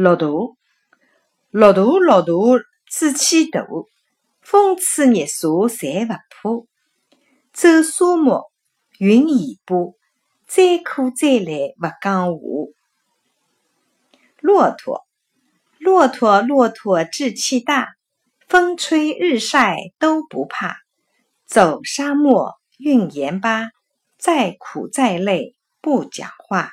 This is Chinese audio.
骆驼骆驼骆驼志气大风吹日晒侪勿怕走沙漠运尾巴再苦再累不讲话。骆驼骆驼骆驼志气大。风吹日晒都不怕。走沙漠运盐巴。再苦再累不讲话